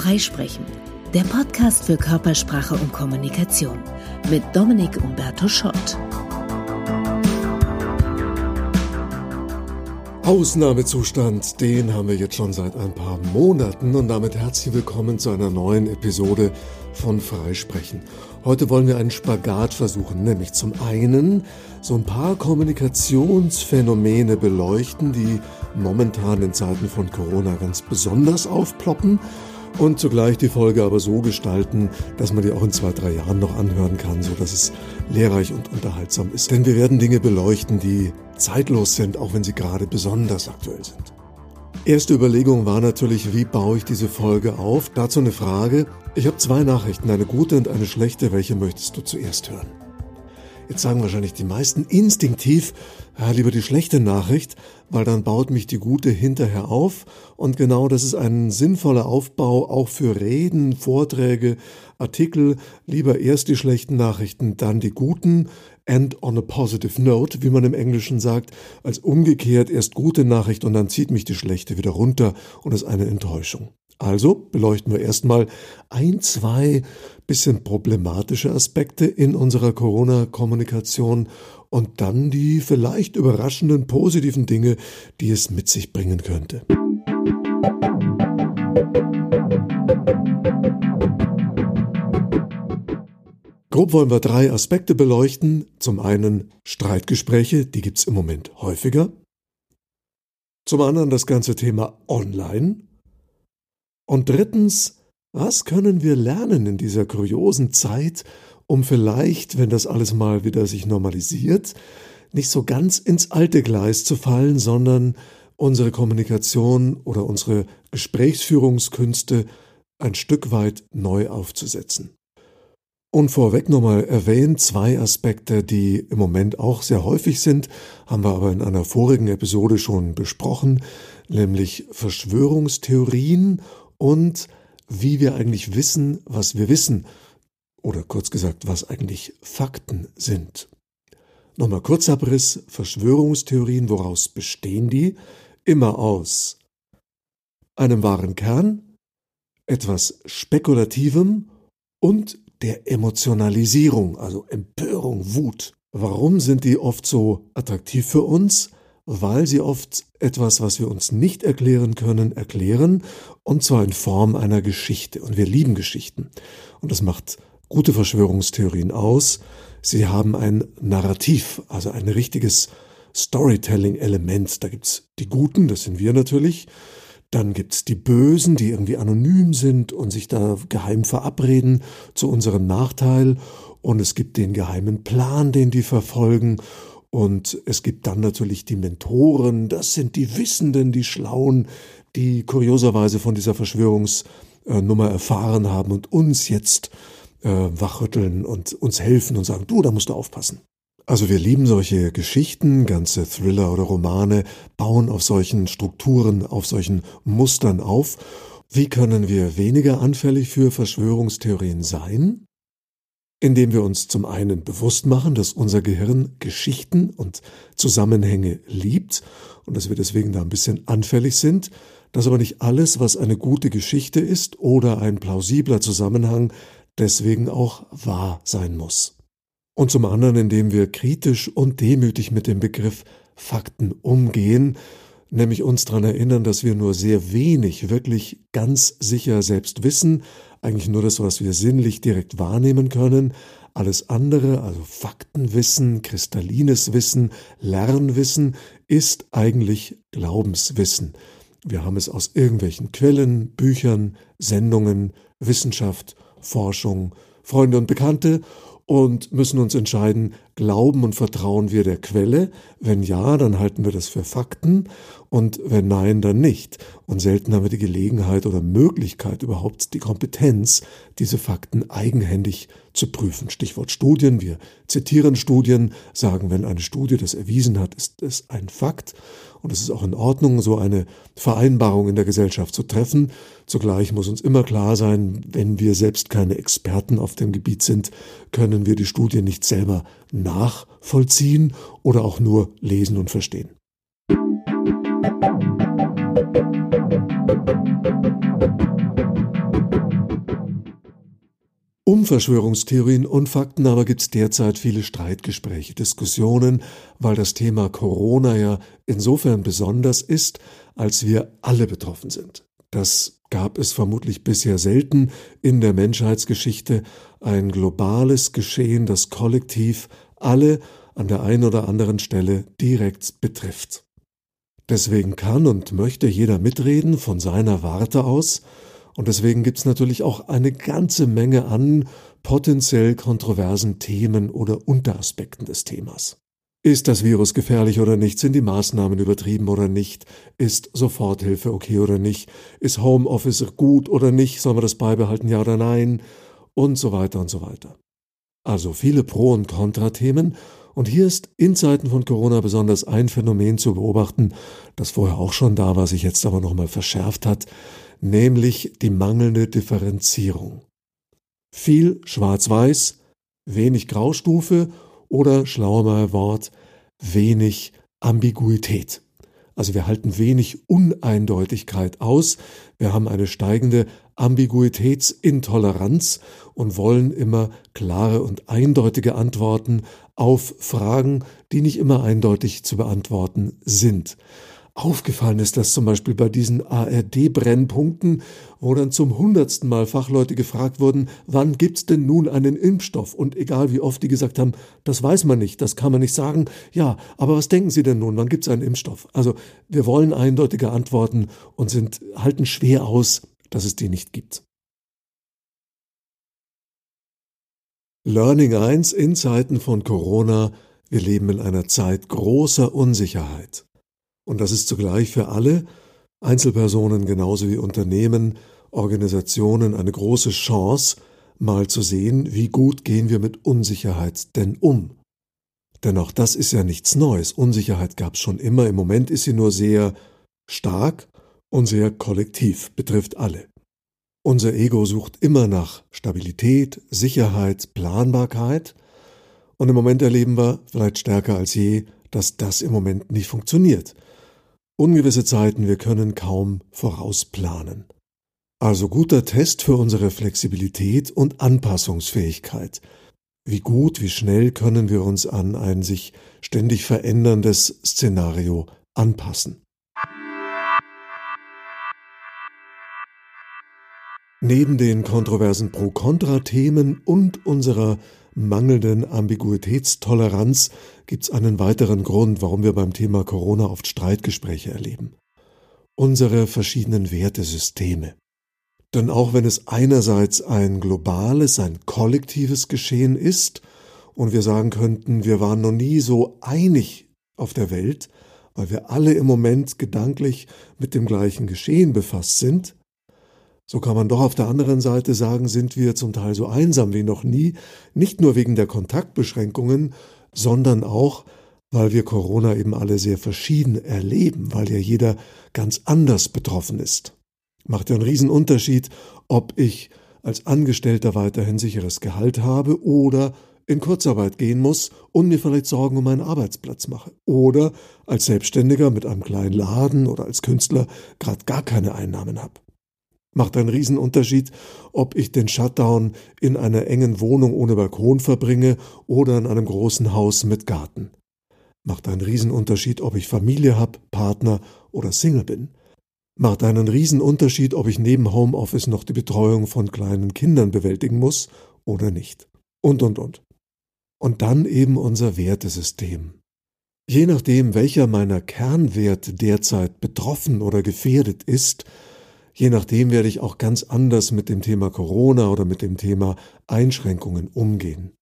Freisprechen, der Podcast für Körpersprache und Kommunikation mit Dominik Umberto Schott. Ausnahmezustand, den haben wir jetzt schon seit ein paar Monaten und damit herzlich willkommen zu einer neuen Episode von Freisprechen. Heute wollen wir einen Spagat versuchen, nämlich zum einen so ein paar Kommunikationsphänomene beleuchten, die momentan in Zeiten von Corona ganz besonders aufploppen und zugleich die Folge aber so gestalten, dass man die auch in zwei, drei Jahren noch anhören kann, so dass es lehrreich und unterhaltsam ist. Denn wir werden Dinge beleuchten, die zeitlos sind, auch wenn sie gerade besonders aktuell sind. Erste Überlegung war natürlich, wie baue ich diese Folge auf? Dazu eine Frage. Ich habe zwei Nachrichten, eine gute und eine schlechte. Welche möchtest du zuerst hören? Jetzt sagen wahrscheinlich die meisten instinktiv, ja, lieber die schlechte Nachricht, weil dann baut mich die gute hinterher auf. Und genau das ist ein sinnvoller Aufbau auch für Reden, Vorträge, Artikel. Lieber erst die schlechten Nachrichten, dann die guten. And on a positive note, wie man im Englischen sagt, als umgekehrt erst gute Nachricht und dann zieht mich die schlechte wieder runter und ist eine Enttäuschung. Also beleuchten wir erstmal ein, zwei bisschen problematische Aspekte in unserer Corona-Kommunikation und dann die vielleicht überraschenden positiven Dinge, die es mit sich bringen könnte. Grob wollen wir drei Aspekte beleuchten. Zum einen Streitgespräche, die gibt es im Moment häufiger. Zum anderen das ganze Thema Online. Und drittens was können wir lernen in dieser kuriosen Zeit, um vielleicht, wenn das alles mal wieder sich normalisiert, nicht so ganz ins alte Gleis zu fallen, sondern unsere Kommunikation oder unsere Gesprächsführungskünste ein Stück weit neu aufzusetzen. Und vorweg nochmal erwähnt, zwei Aspekte, die im Moment auch sehr häufig sind, haben wir aber in einer vorigen Episode schon besprochen, nämlich Verschwörungstheorien und wie wir eigentlich wissen, was wir wissen, oder kurz gesagt, was eigentlich Fakten sind. Nochmal Kurzabriss, Verschwörungstheorien, woraus bestehen die? Immer aus einem wahren Kern, etwas Spekulativem und der Emotionalisierung, also Empörung, Wut. Warum sind die oft so attraktiv für uns? weil sie oft etwas, was wir uns nicht erklären können, erklären, und zwar in Form einer Geschichte. Und wir lieben Geschichten. Und das macht gute Verschwörungstheorien aus. Sie haben ein Narrativ, also ein richtiges Storytelling-Element. Da gibt's die Guten, das sind wir natürlich. Dann gibt's die Bösen, die irgendwie anonym sind und sich da geheim verabreden zu unserem Nachteil. Und es gibt den geheimen Plan, den die verfolgen. Und es gibt dann natürlich die Mentoren, das sind die Wissenden, die Schlauen, die kurioserweise von dieser Verschwörungsnummer erfahren haben und uns jetzt äh, wachrütteln und uns helfen und sagen, du, da musst du aufpassen. Also wir lieben solche Geschichten, ganze Thriller oder Romane bauen auf solchen Strukturen, auf solchen Mustern auf. Wie können wir weniger anfällig für Verschwörungstheorien sein? indem wir uns zum einen bewusst machen, dass unser Gehirn Geschichten und Zusammenhänge liebt und dass wir deswegen da ein bisschen anfällig sind, dass aber nicht alles, was eine gute Geschichte ist oder ein plausibler Zusammenhang, deswegen auch wahr sein muss. Und zum anderen, indem wir kritisch und demütig mit dem Begriff Fakten umgehen, nämlich uns daran erinnern, dass wir nur sehr wenig wirklich ganz sicher selbst wissen, eigentlich nur das, was wir sinnlich direkt wahrnehmen können. Alles andere, also Faktenwissen, kristallines Wissen, Lernwissen, ist eigentlich Glaubenswissen. Wir haben es aus irgendwelchen Quellen, Büchern, Sendungen, Wissenschaft, Forschung, Freunde und Bekannte und müssen uns entscheiden, glauben und vertrauen wir der Quelle? Wenn ja, dann halten wir das für Fakten und wenn nein, dann nicht. Und selten haben wir die Gelegenheit oder Möglichkeit überhaupt die Kompetenz, diese Fakten eigenhändig zu prüfen. Stichwort Studien. Wir zitieren Studien, sagen, wenn eine Studie das erwiesen hat, ist es ein Fakt. Und es ist auch in Ordnung, so eine Vereinbarung in der Gesellschaft zu treffen. Zugleich muss uns immer klar sein, wenn wir selbst keine Experten auf dem Gebiet sind, können wir die Studie nicht selber nachvollziehen oder auch nur lesen und verstehen. Um Verschwörungstheorien und Fakten aber gibt es derzeit viele Streitgespräche, Diskussionen, weil das Thema Corona ja insofern besonders ist, als wir alle betroffen sind. Das gab es vermutlich bisher selten in der Menschheitsgeschichte, ein globales Geschehen, das kollektiv alle an der einen oder anderen Stelle direkt betrifft. Deswegen kann und möchte jeder mitreden von seiner Warte aus, und deswegen gibt es natürlich auch eine ganze Menge an potenziell kontroversen Themen oder Unteraspekten des Themas. Ist das Virus gefährlich oder nicht? Sind die Maßnahmen übertrieben oder nicht? Ist Soforthilfe okay oder nicht? Ist Homeoffice gut oder nicht? Sollen wir das beibehalten, ja oder nein? Und so weiter und so weiter. Also viele Pro- und Kontrathemen. Und hier ist in Zeiten von Corona besonders ein Phänomen zu beobachten, das vorher auch schon da war, sich jetzt aber nochmal verschärft hat, nämlich die mangelnde Differenzierung. Viel Schwarz-Weiß, wenig Graustufe oder, schlauer mal Wort, wenig Ambiguität. Also wir halten wenig Uneindeutigkeit aus, wir haben eine steigende Ambiguitätsintoleranz und wollen immer klare und eindeutige Antworten auf Fragen, die nicht immer eindeutig zu beantworten sind. Aufgefallen ist das zum Beispiel bei diesen ARD-Brennpunkten, wo dann zum hundertsten Mal Fachleute gefragt wurden, wann gibt's denn nun einen Impfstoff? Und egal wie oft die gesagt haben, das weiß man nicht, das kann man nicht sagen. Ja, aber was denken Sie denn nun? Wann gibt's einen Impfstoff? Also wir wollen eindeutige Antworten und sind, halten schwer aus, dass es die nicht gibt. Learning 1 in Zeiten von Corona. Wir leben in einer Zeit großer Unsicherheit. Und das ist zugleich für alle, Einzelpersonen genauso wie Unternehmen, Organisationen, eine große Chance, mal zu sehen, wie gut gehen wir mit Unsicherheit denn um. Denn auch das ist ja nichts Neues. Unsicherheit gab es schon immer. Im Moment ist sie nur sehr stark und sehr kollektiv, betrifft alle. Unser Ego sucht immer nach Stabilität, Sicherheit, Planbarkeit. Und im Moment erleben wir, vielleicht stärker als je, dass das im Moment nicht funktioniert. Ungewisse Zeiten, wir können kaum vorausplanen. Also guter Test für unsere Flexibilität und Anpassungsfähigkeit. Wie gut, wie schnell können wir uns an ein sich ständig veränderndes Szenario anpassen. Neben den kontroversen Pro-Kontra-Themen und unserer mangelnden Ambiguitätstoleranz gibt es einen weiteren Grund, warum wir beim Thema Corona oft Streitgespräche erleben. Unsere verschiedenen Wertesysteme. Denn auch wenn es einerseits ein globales, ein kollektives Geschehen ist und wir sagen könnten, wir waren noch nie so einig auf der Welt, weil wir alle im Moment gedanklich mit dem gleichen Geschehen befasst sind, so kann man doch auf der anderen Seite sagen, sind wir zum Teil so einsam wie noch nie, nicht nur wegen der Kontaktbeschränkungen, sondern auch, weil wir Corona eben alle sehr verschieden erleben, weil ja jeder ganz anders betroffen ist. Macht ja einen Riesenunterschied, ob ich als Angestellter weiterhin sicheres Gehalt habe oder in Kurzarbeit gehen muss und mir vielleicht Sorgen um meinen Arbeitsplatz mache. Oder als Selbstständiger mit einem kleinen Laden oder als Künstler gerade gar keine Einnahmen habe. Macht einen Riesenunterschied, ob ich den Shutdown in einer engen Wohnung ohne Balkon verbringe oder in einem großen Haus mit Garten. Macht einen Riesenunterschied, ob ich Familie habe, Partner oder Single bin. Macht einen Riesenunterschied, ob ich neben Homeoffice noch die Betreuung von kleinen Kindern bewältigen muss oder nicht. Und, und, und. Und dann eben unser Wertesystem. Je nachdem, welcher meiner Kernwerte derzeit betroffen oder gefährdet ist, Je nachdem werde ich auch ganz anders mit dem Thema Corona oder mit dem Thema Einschränkungen umgehen.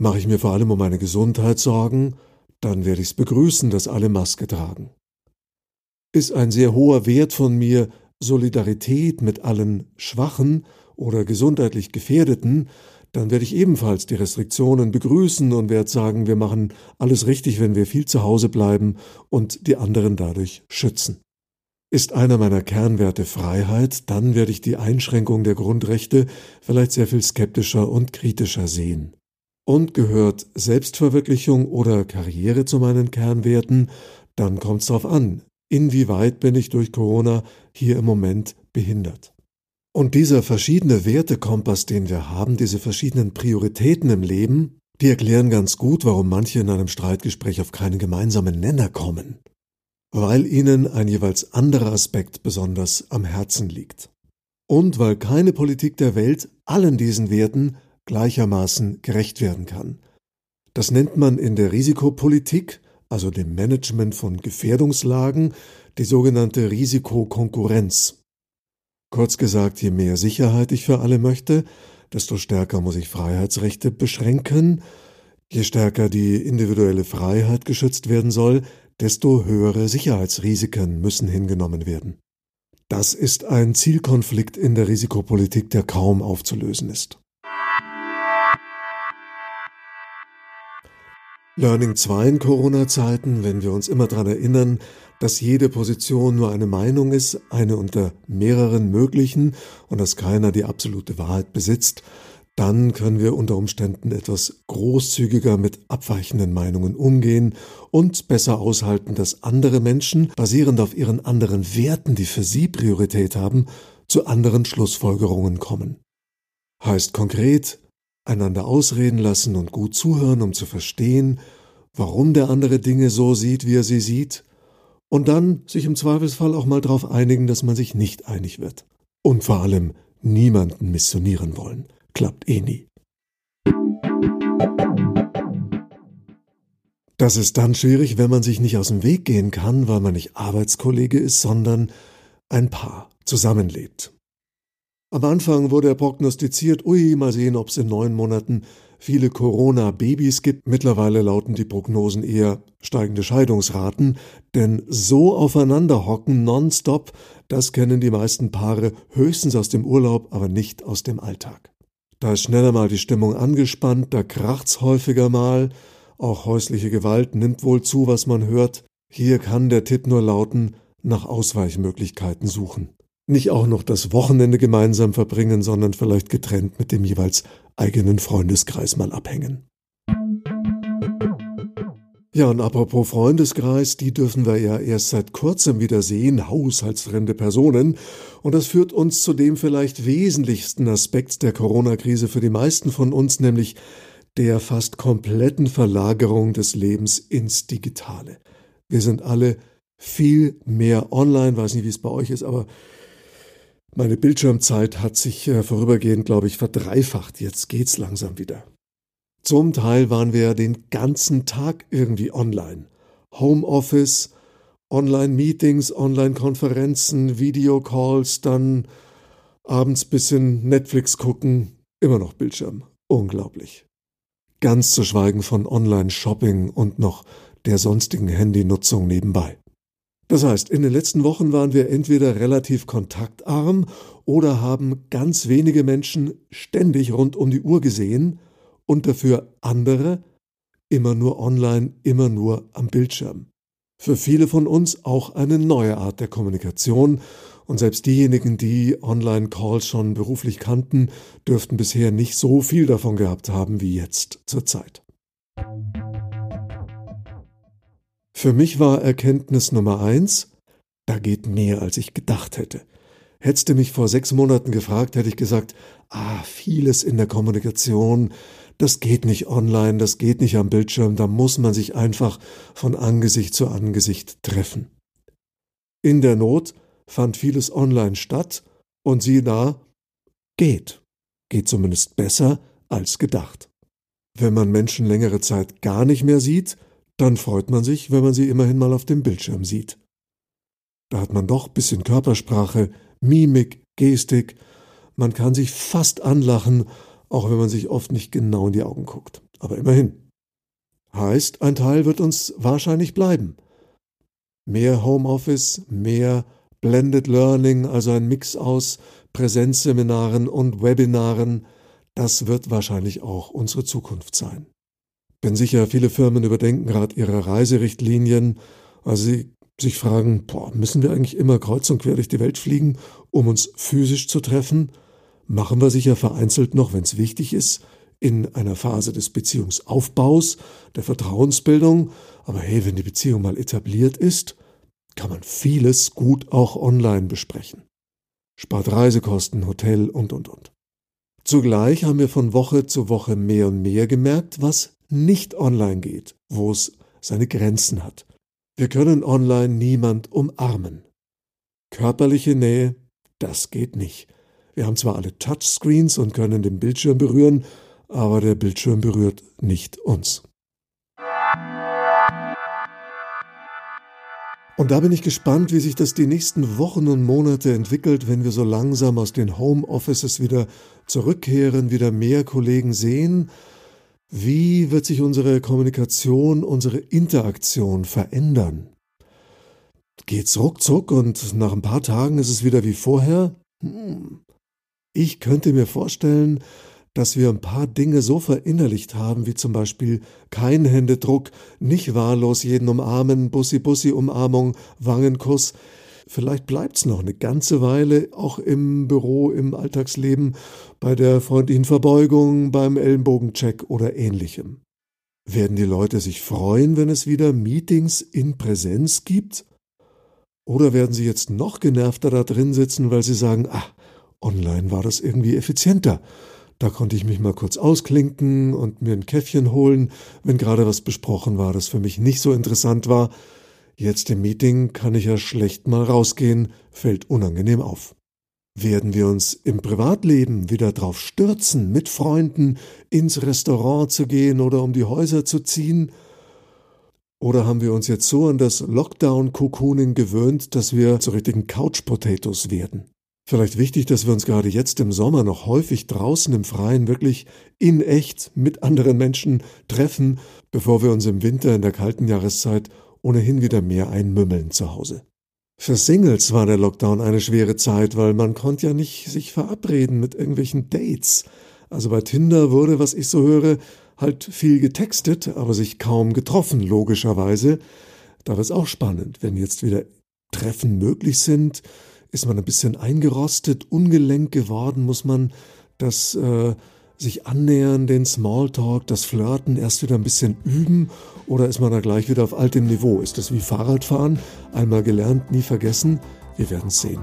Mache ich mir vor allem um meine Gesundheit Sorgen, dann werde ich es begrüßen, dass alle Maske tragen. Ist ein sehr hoher Wert von mir Solidarität mit allen Schwachen oder gesundheitlich Gefährdeten, dann werde ich ebenfalls die Restriktionen begrüßen und werde sagen, wir machen alles richtig, wenn wir viel zu Hause bleiben und die anderen dadurch schützen. Ist einer meiner Kernwerte Freiheit, dann werde ich die Einschränkung der Grundrechte vielleicht sehr viel skeptischer und kritischer sehen. Und gehört Selbstverwirklichung oder Karriere zu meinen Kernwerten, dann kommt es darauf an, inwieweit bin ich durch Corona hier im Moment behindert. Und dieser verschiedene Wertekompass, den wir haben, diese verschiedenen Prioritäten im Leben, die erklären ganz gut, warum manche in einem Streitgespräch auf keinen gemeinsamen Nenner kommen. Weil ihnen ein jeweils anderer Aspekt besonders am Herzen liegt. Und weil keine Politik der Welt allen diesen Werten gleichermaßen gerecht werden kann. Das nennt man in der Risikopolitik, also dem Management von Gefährdungslagen, die sogenannte Risikokonkurrenz. Kurz gesagt, je mehr Sicherheit ich für alle möchte, desto stärker muss ich Freiheitsrechte beschränken, je stärker die individuelle Freiheit geschützt werden soll, desto höhere Sicherheitsrisiken müssen hingenommen werden. Das ist ein Zielkonflikt in der Risikopolitik, der kaum aufzulösen ist. Learning 2 in Corona-Zeiten, wenn wir uns immer daran erinnern, dass jede Position nur eine Meinung ist, eine unter mehreren möglichen und dass keiner die absolute Wahrheit besitzt, dann können wir unter Umständen etwas großzügiger mit abweichenden Meinungen umgehen und besser aushalten, dass andere Menschen, basierend auf ihren anderen Werten, die für sie Priorität haben, zu anderen Schlussfolgerungen kommen. Heißt konkret, einander ausreden lassen und gut zuhören, um zu verstehen, warum der andere Dinge so sieht, wie er sie sieht, und dann sich im Zweifelsfall auch mal darauf einigen, dass man sich nicht einig wird. Und vor allem niemanden missionieren wollen. Klappt eh nie. Das ist dann schwierig, wenn man sich nicht aus dem Weg gehen kann, weil man nicht Arbeitskollege ist, sondern ein Paar zusammenlebt. Am Anfang wurde er prognostiziert, ui, mal sehen, ob es in neun Monaten viele Corona-Babys gibt. Mittlerweile lauten die Prognosen eher steigende Scheidungsraten, denn so aufeinander hocken nonstop, das kennen die meisten Paare höchstens aus dem Urlaub, aber nicht aus dem Alltag. Da ist schneller mal die Stimmung angespannt, da kracht's häufiger mal, auch häusliche Gewalt nimmt wohl zu, was man hört. Hier kann der Tipp nur lauten, nach Ausweichmöglichkeiten suchen nicht auch noch das Wochenende gemeinsam verbringen, sondern vielleicht getrennt mit dem jeweils eigenen Freundeskreis mal abhängen. Ja, und apropos Freundeskreis, die dürfen wir ja erst seit kurzem wieder sehen, haushaltsfremde Personen. Und das führt uns zu dem vielleicht wesentlichsten Aspekt der Corona-Krise für die meisten von uns, nämlich der fast kompletten Verlagerung des Lebens ins Digitale. Wir sind alle viel mehr online, weiß nicht, wie es bei euch ist, aber meine Bildschirmzeit hat sich äh, vorübergehend, glaube ich, verdreifacht. Jetzt geht's langsam wieder. Zum Teil waren wir den ganzen Tag irgendwie online. Homeoffice, Online-Meetings, Online-Konferenzen, Videocalls, dann abends bisschen Netflix gucken, immer noch Bildschirm. Unglaublich. Ganz zu schweigen von Online-Shopping und noch der sonstigen Handynutzung nebenbei. Das heißt, in den letzten Wochen waren wir entweder relativ kontaktarm oder haben ganz wenige Menschen ständig rund um die Uhr gesehen und dafür andere immer nur online, immer nur am Bildschirm. Für viele von uns auch eine neue Art der Kommunikation und selbst diejenigen, die Online-Calls schon beruflich kannten, dürften bisher nicht so viel davon gehabt haben wie jetzt zur Zeit. Für mich war Erkenntnis Nummer eins, da geht mehr, als ich gedacht hätte. Hättest du mich vor sechs Monaten gefragt, hätte ich gesagt, ah, vieles in der Kommunikation, das geht nicht online, das geht nicht am Bildschirm, da muss man sich einfach von Angesicht zu Angesicht treffen. In der Not fand vieles online statt und siehe da, geht. Geht zumindest besser als gedacht. Wenn man Menschen längere Zeit gar nicht mehr sieht, dann freut man sich, wenn man sie immerhin mal auf dem Bildschirm sieht. Da hat man doch bisschen Körpersprache, Mimik, Gestik, man kann sich fast anlachen, auch wenn man sich oft nicht genau in die Augen guckt. Aber immerhin. Heißt, ein Teil wird uns wahrscheinlich bleiben. Mehr Homeoffice, mehr Blended Learning, also ein Mix aus Präsenzseminaren und Webinaren, das wird wahrscheinlich auch unsere Zukunft sein. Bin sicher, viele Firmen überdenken gerade ihre Reiserichtlinien, weil sie sich fragen, boah, müssen wir eigentlich immer kreuz und quer durch die Welt fliegen, um uns physisch zu treffen? Machen wir sicher vereinzelt noch, wenn es wichtig ist, in einer Phase des Beziehungsaufbaus, der Vertrauensbildung. Aber hey, wenn die Beziehung mal etabliert ist, kann man vieles gut auch online besprechen. spart Reisekosten, Hotel und, und, und. Zugleich haben wir von Woche zu Woche mehr und mehr gemerkt, was nicht online geht, wo es seine Grenzen hat. Wir können online niemand umarmen. Körperliche Nähe, das geht nicht. Wir haben zwar alle Touchscreens und können den Bildschirm berühren, aber der Bildschirm berührt nicht uns. Und da bin ich gespannt, wie sich das die nächsten Wochen und Monate entwickelt, wenn wir so langsam aus den Homeoffices wieder zurückkehren, wieder mehr Kollegen sehen. Wie wird sich unsere Kommunikation, unsere Interaktion verändern? Geht's ruckzuck und nach ein paar Tagen ist es wieder wie vorher? Hm. Ich könnte mir vorstellen, dass wir ein paar Dinge so verinnerlicht haben, wie zum Beispiel kein Händedruck, nicht wahllos jeden umarmen, Bussi-Bussi-Umarmung, Wangenkuss. Vielleicht bleibt's noch eine ganze Weile, auch im Büro, im Alltagsleben, bei der freundlichen Verbeugung, beim Ellenbogencheck oder ähnlichem. Werden die Leute sich freuen, wenn es wieder Meetings in Präsenz gibt? Oder werden sie jetzt noch genervter da drin sitzen, weil sie sagen, ach, online war das irgendwie effizienter. Da konnte ich mich mal kurz ausklinken und mir ein Käffchen holen, wenn gerade was besprochen war, das für mich nicht so interessant war. Jetzt im Meeting kann ich ja schlecht mal rausgehen, fällt unangenehm auf. Werden wir uns im Privatleben wieder drauf stürzen, mit Freunden ins Restaurant zu gehen oder um die Häuser zu ziehen? Oder haben wir uns jetzt so an das Lockdown-Cocooning gewöhnt, dass wir zu richtigen Couch-Potatoes werden? Vielleicht wichtig, dass wir uns gerade jetzt im Sommer noch häufig draußen im Freien wirklich in echt mit anderen Menschen treffen, bevor wir uns im Winter in der kalten Jahreszeit ohnehin wieder mehr einmümmeln zu Hause. Für Singles war der Lockdown eine schwere Zeit, weil man konnte ja nicht sich verabreden mit irgendwelchen Dates. Also bei Tinder wurde, was ich so höre, halt viel getextet, aber sich kaum getroffen, logischerweise. Da wird es auch spannend, wenn jetzt wieder Treffen möglich sind, ist man ein bisschen eingerostet, ungelenk geworden, muss man das äh, sich annähern, den Smalltalk, das Flirten erst wieder ein bisschen üben oder ist man da gleich wieder auf altem Niveau? Ist das wie Fahrradfahren? Einmal gelernt, nie vergessen? Wir werden sehen.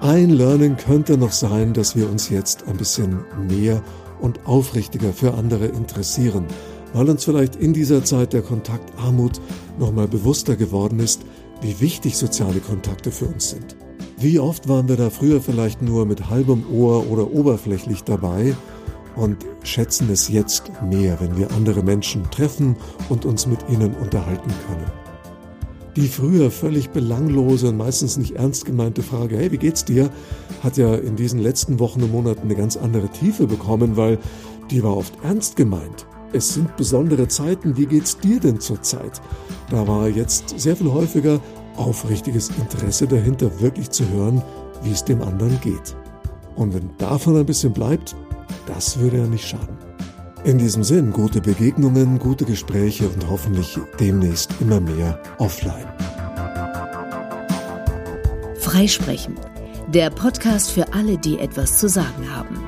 Ein Learning könnte noch sein, dass wir uns jetzt ein bisschen mehr und aufrichtiger für andere interessieren, weil uns vielleicht in dieser Zeit der Kontaktarmut nochmal bewusster geworden ist, wie wichtig soziale Kontakte für uns sind. Wie oft waren wir da früher vielleicht nur mit halbem Ohr oder oberflächlich dabei und schätzen es jetzt mehr, wenn wir andere Menschen treffen und uns mit ihnen unterhalten können. Die früher völlig belanglose und meistens nicht ernst gemeinte Frage, hey, wie geht's dir, hat ja in diesen letzten Wochen und Monaten eine ganz andere Tiefe bekommen, weil die war oft ernst gemeint. Es sind besondere Zeiten, wie geht's dir denn zur Zeit? Da war jetzt sehr viel häufiger, aufrichtiges Interesse dahinter, wirklich zu hören, wie es dem anderen geht. Und wenn davon ein bisschen bleibt, das würde ja nicht schaden. In diesem Sinn, gute Begegnungen, gute Gespräche und hoffentlich demnächst immer mehr offline. Freisprechen. Der Podcast für alle, die etwas zu sagen haben.